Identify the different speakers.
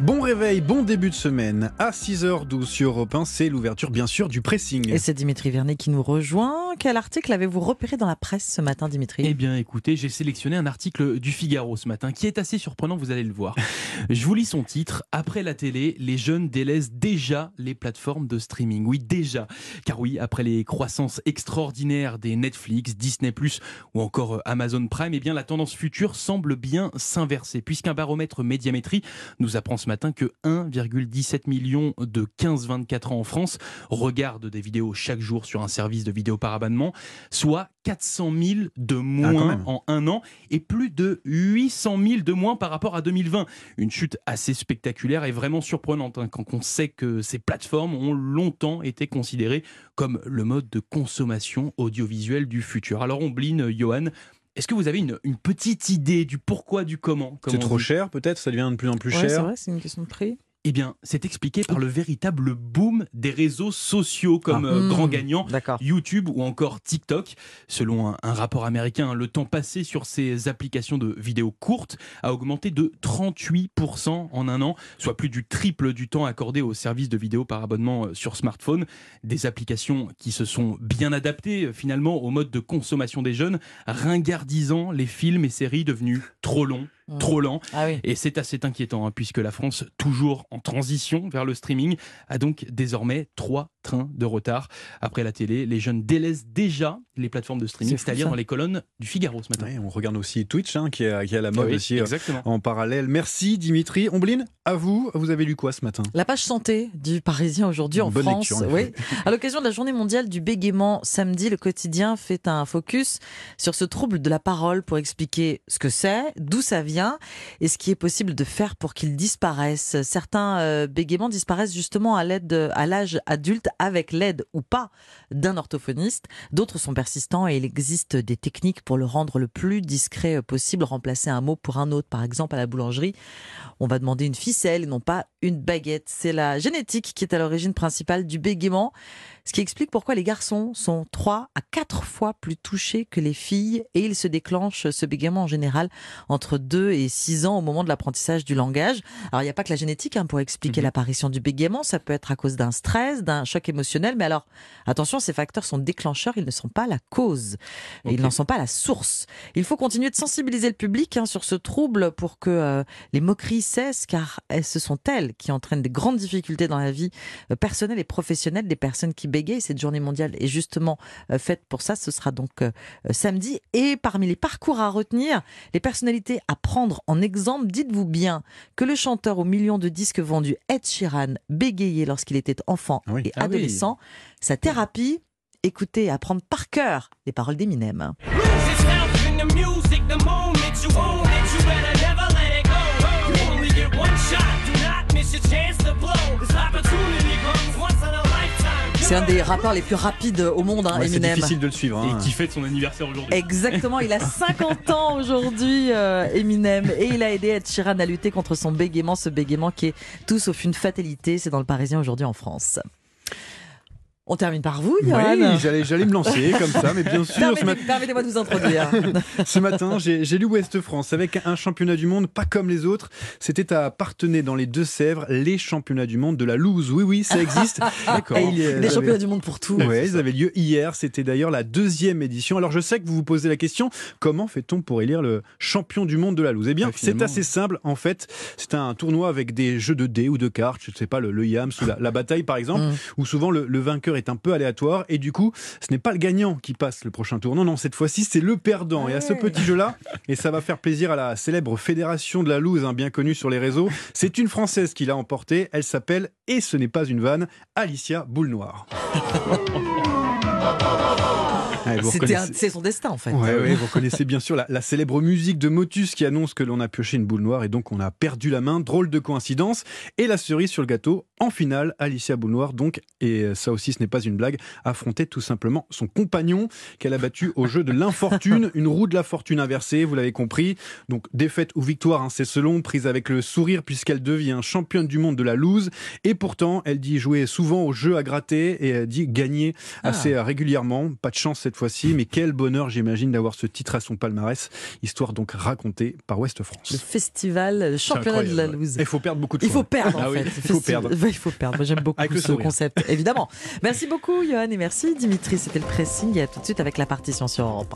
Speaker 1: Bon réveil, bon début de semaine. À 6h12 sur Europe 1, c'est l'ouverture bien sûr du pressing.
Speaker 2: Et c'est Dimitri Vernet qui nous rejoint. Quel article avez-vous repéré dans la presse ce matin, Dimitri?
Speaker 3: Eh bien, écoutez, j'ai sélectionné un article du Figaro ce matin qui est assez surprenant, vous allez le voir. Je vous lis son titre. Après la télé, les jeunes délaissent déjà les plateformes de streaming. Oui, déjà. Car oui, après les croissances extraordinaires des Netflix, Disney+, ou encore Amazon Prime, eh bien, la tendance future semble bien s'inverser. Puisqu'un baromètre médiamétrie nous apprend ce matin que 1,17 million de 15-24 ans en France regardent des vidéos chaque jour sur un service de vidéo par abonnement, soit 400 000 de moins en un an et plus de 800 000 de moins par rapport à 2020. Une chute assez spectaculaire et vraiment surprenante hein, quand on sait que ces plateformes ont longtemps été considérées comme le mode de consommation audiovisuelle du futur. Alors on bline, Johan, est-ce que vous avez une, petite idée du pourquoi, du comment
Speaker 1: C'est trop cher peut-être Ça devient de plus en plus
Speaker 2: cher
Speaker 1: C'est
Speaker 2: vrai, c'est une question de prix.
Speaker 3: Eh bien, c'est expliqué par le véritable boom des réseaux sociaux comme ah. euh, grand hmm. gagnant YouTube ou encore TikTok. Selon un, rapport américain, le temps passé sur ces applications de vidéos courtes a augmenté de 38% en un an, soit plus du triple du temps accordé aux services de vidéo par abonnement euh, sur smartphone. Des applications qui se sont bien adaptées euh, finalement au mode de consommation des jeunes, ringardisant les films et séries devenus trop longs Mmh. trop lent. Ah et c'est assez inquiétant, hein, puisque la France, toujours en transition vers le streaming, a donc désormais trois de retard. Après la télé, les jeunes délaissent déjà les plateformes de streaming, c'est-à-dire dans les colonnes du Figaro ce matin.
Speaker 1: on regarde aussi Twitch, hein, qui, est, à la mode aussi euh, en parallèle. Merci Dimitri. Omblin, à vous, vous avez lu quoi ce matin?
Speaker 2: La page santé du Parisien aujourd'hui en France. oui. À l'occasion de la journée mondiale du bégaiement samedi, le quotidien fait un focus sur ce trouble de la parole pour expliquer ce que c'est, d'où ça vient et ce qui est possible de faire pour qu'ils disparaissent. Certains euh, bégaiements disparaissent justement à l'aide à l'âge adulte avec l'aide ou pas d'un orthophoniste. D'autres sont persistants et il existe des techniques pour le rendre le plus discret possible, remplacer un mot pour un autre. Par exemple, à la boulangerie, on va demander une ficelle et non pas une baguette. C'est la génétique qui est à l'origine principale du bégaiement, ce qui explique pourquoi les garçons sont 3 à 4 fois plus touchés que les filles et il se déclenche ce bégaiement en général entre 2 et 6 ans au moment de l'apprentissage du langage. Alors il n'y a pas que la génétique hein, pour expliquer mhm. l'apparition du bégaiement, ça peut être à cause d'un stress, d'un choc émotionnel, mais alors attention, ces facteurs sont déclencheurs, ils ne sont pas la cause, ils n'en sont pas la source. Il faut continuer de sensibiliser le public hein, sur ce trouble pour que euh, les moqueries cessent, car ce sont elles qui entraînent des grandes difficultés dans la vie euh, personnelle et professionnelle des personnes qui bégayent. Cette journée mondiale est justement euh, faite pour ça. Ce sera donc samedi. Et parmi les parcours à retenir, les personnalités à prendre en exemple, dites-vous bien que le chanteur aux millions de disques vendus Ed Sheeran bégayait lorsqu'il était enfant ah et ah adolescent. Sa thérapie, écoutez et apprendre par cœur les paroles d'Eminem. C'est un des rappeurs les plus rapides au monde, hein, Eminem.
Speaker 1: C'est difficile de le suivre.
Speaker 3: Hein. Et qui fête son anniversaire aujourd'hui.
Speaker 2: Exactement, il a 50 ans aujourd'hui, euh, Eminem. Et il a aidé Ed Sheeran à lutter contre son bégaiement, ce bégaiement qui est tout sauf une fatalité. C'est dans le Parisien aujourd'hui en France. On termine par vous, Yann.
Speaker 1: Oui, j'allais, j'allais me lancer comme ça, mais bien sûr.
Speaker 2: Permettez-moi de vous introduire.
Speaker 1: ce matin, j'ai, lu Ouest France avec un championnat du monde pas comme les autres. C'était à Partenay, dans les Deux-Sèvres, les championnats du monde de la loose. Oui, oui, ça existe.
Speaker 2: D'accord. Les championnats du monde pour tout.
Speaker 1: Oui, ils avaient lieu hier. C'était d'ailleurs la deuxième édition. Alors, je sais que vous vous posez la question comment fait-on pour élire le champion du monde de la loose? Eh bien, c'est assez simple. En fait, c'est un tournoi avec des jeux de dés ou de cartes. Je ne sais pas, le, le Yams ou la, bataille, par exemple, mm. où souvent le, le vainqueur est un peu aléatoire et du coup, ce n'est pas le gagnant qui passe le prochain tour. Non, non, cette fois-ci, c'est le perdant. Et à ce petit jeu-là, et ça va faire plaisir à la célèbre fédération de la loose, hein, bien connue sur les réseaux, c'est une Française qui l'a emporté. Elle s'appelle, et ce n'est pas une vanne, Alicia Boule Noire.
Speaker 2: c'est son destin en fait.
Speaker 1: vous connaissez bien sûr la, célèbre musique de Motus qui annonce que l'on a pioché une boule noire et donc on a perdu la main. Drôle de coïncidence. Et la cerise sur le gâteau, en finale, Alicia Boule Noire, donc, et ça aussi ce n'est pas une blague, affrontait tout simplement son compagnon qu'elle a battu au jeu de l'infortune, une roue de la fortune inversée, vous l'avez compris. Donc défaite ou victoire, hein, c'est selon, prise avec le sourire puisqu'elle devient championne du monde de la loose. Et pourtant, elle dit jouer souvent au jeu à gratter et elle dit gagner ah. assez régulièrement. Pas de chance cette cette fois-ci, mais quel bonheur j'imagine d'avoir ce titre à son palmarès, histoire donc racontée par Ouest France.
Speaker 2: Le festival, le championnat de la loose.
Speaker 1: Il faut perdre beaucoup de fois.
Speaker 2: Il faut perdre en
Speaker 1: ah
Speaker 2: fait.
Speaker 1: Il faut perdre.
Speaker 2: il faut perdre. J'aime beaucoup ce concept, évidemment. Merci beaucoup Johan et merci Dimitri. C'était le pressing et à tout de suite avec la partition sur Europe.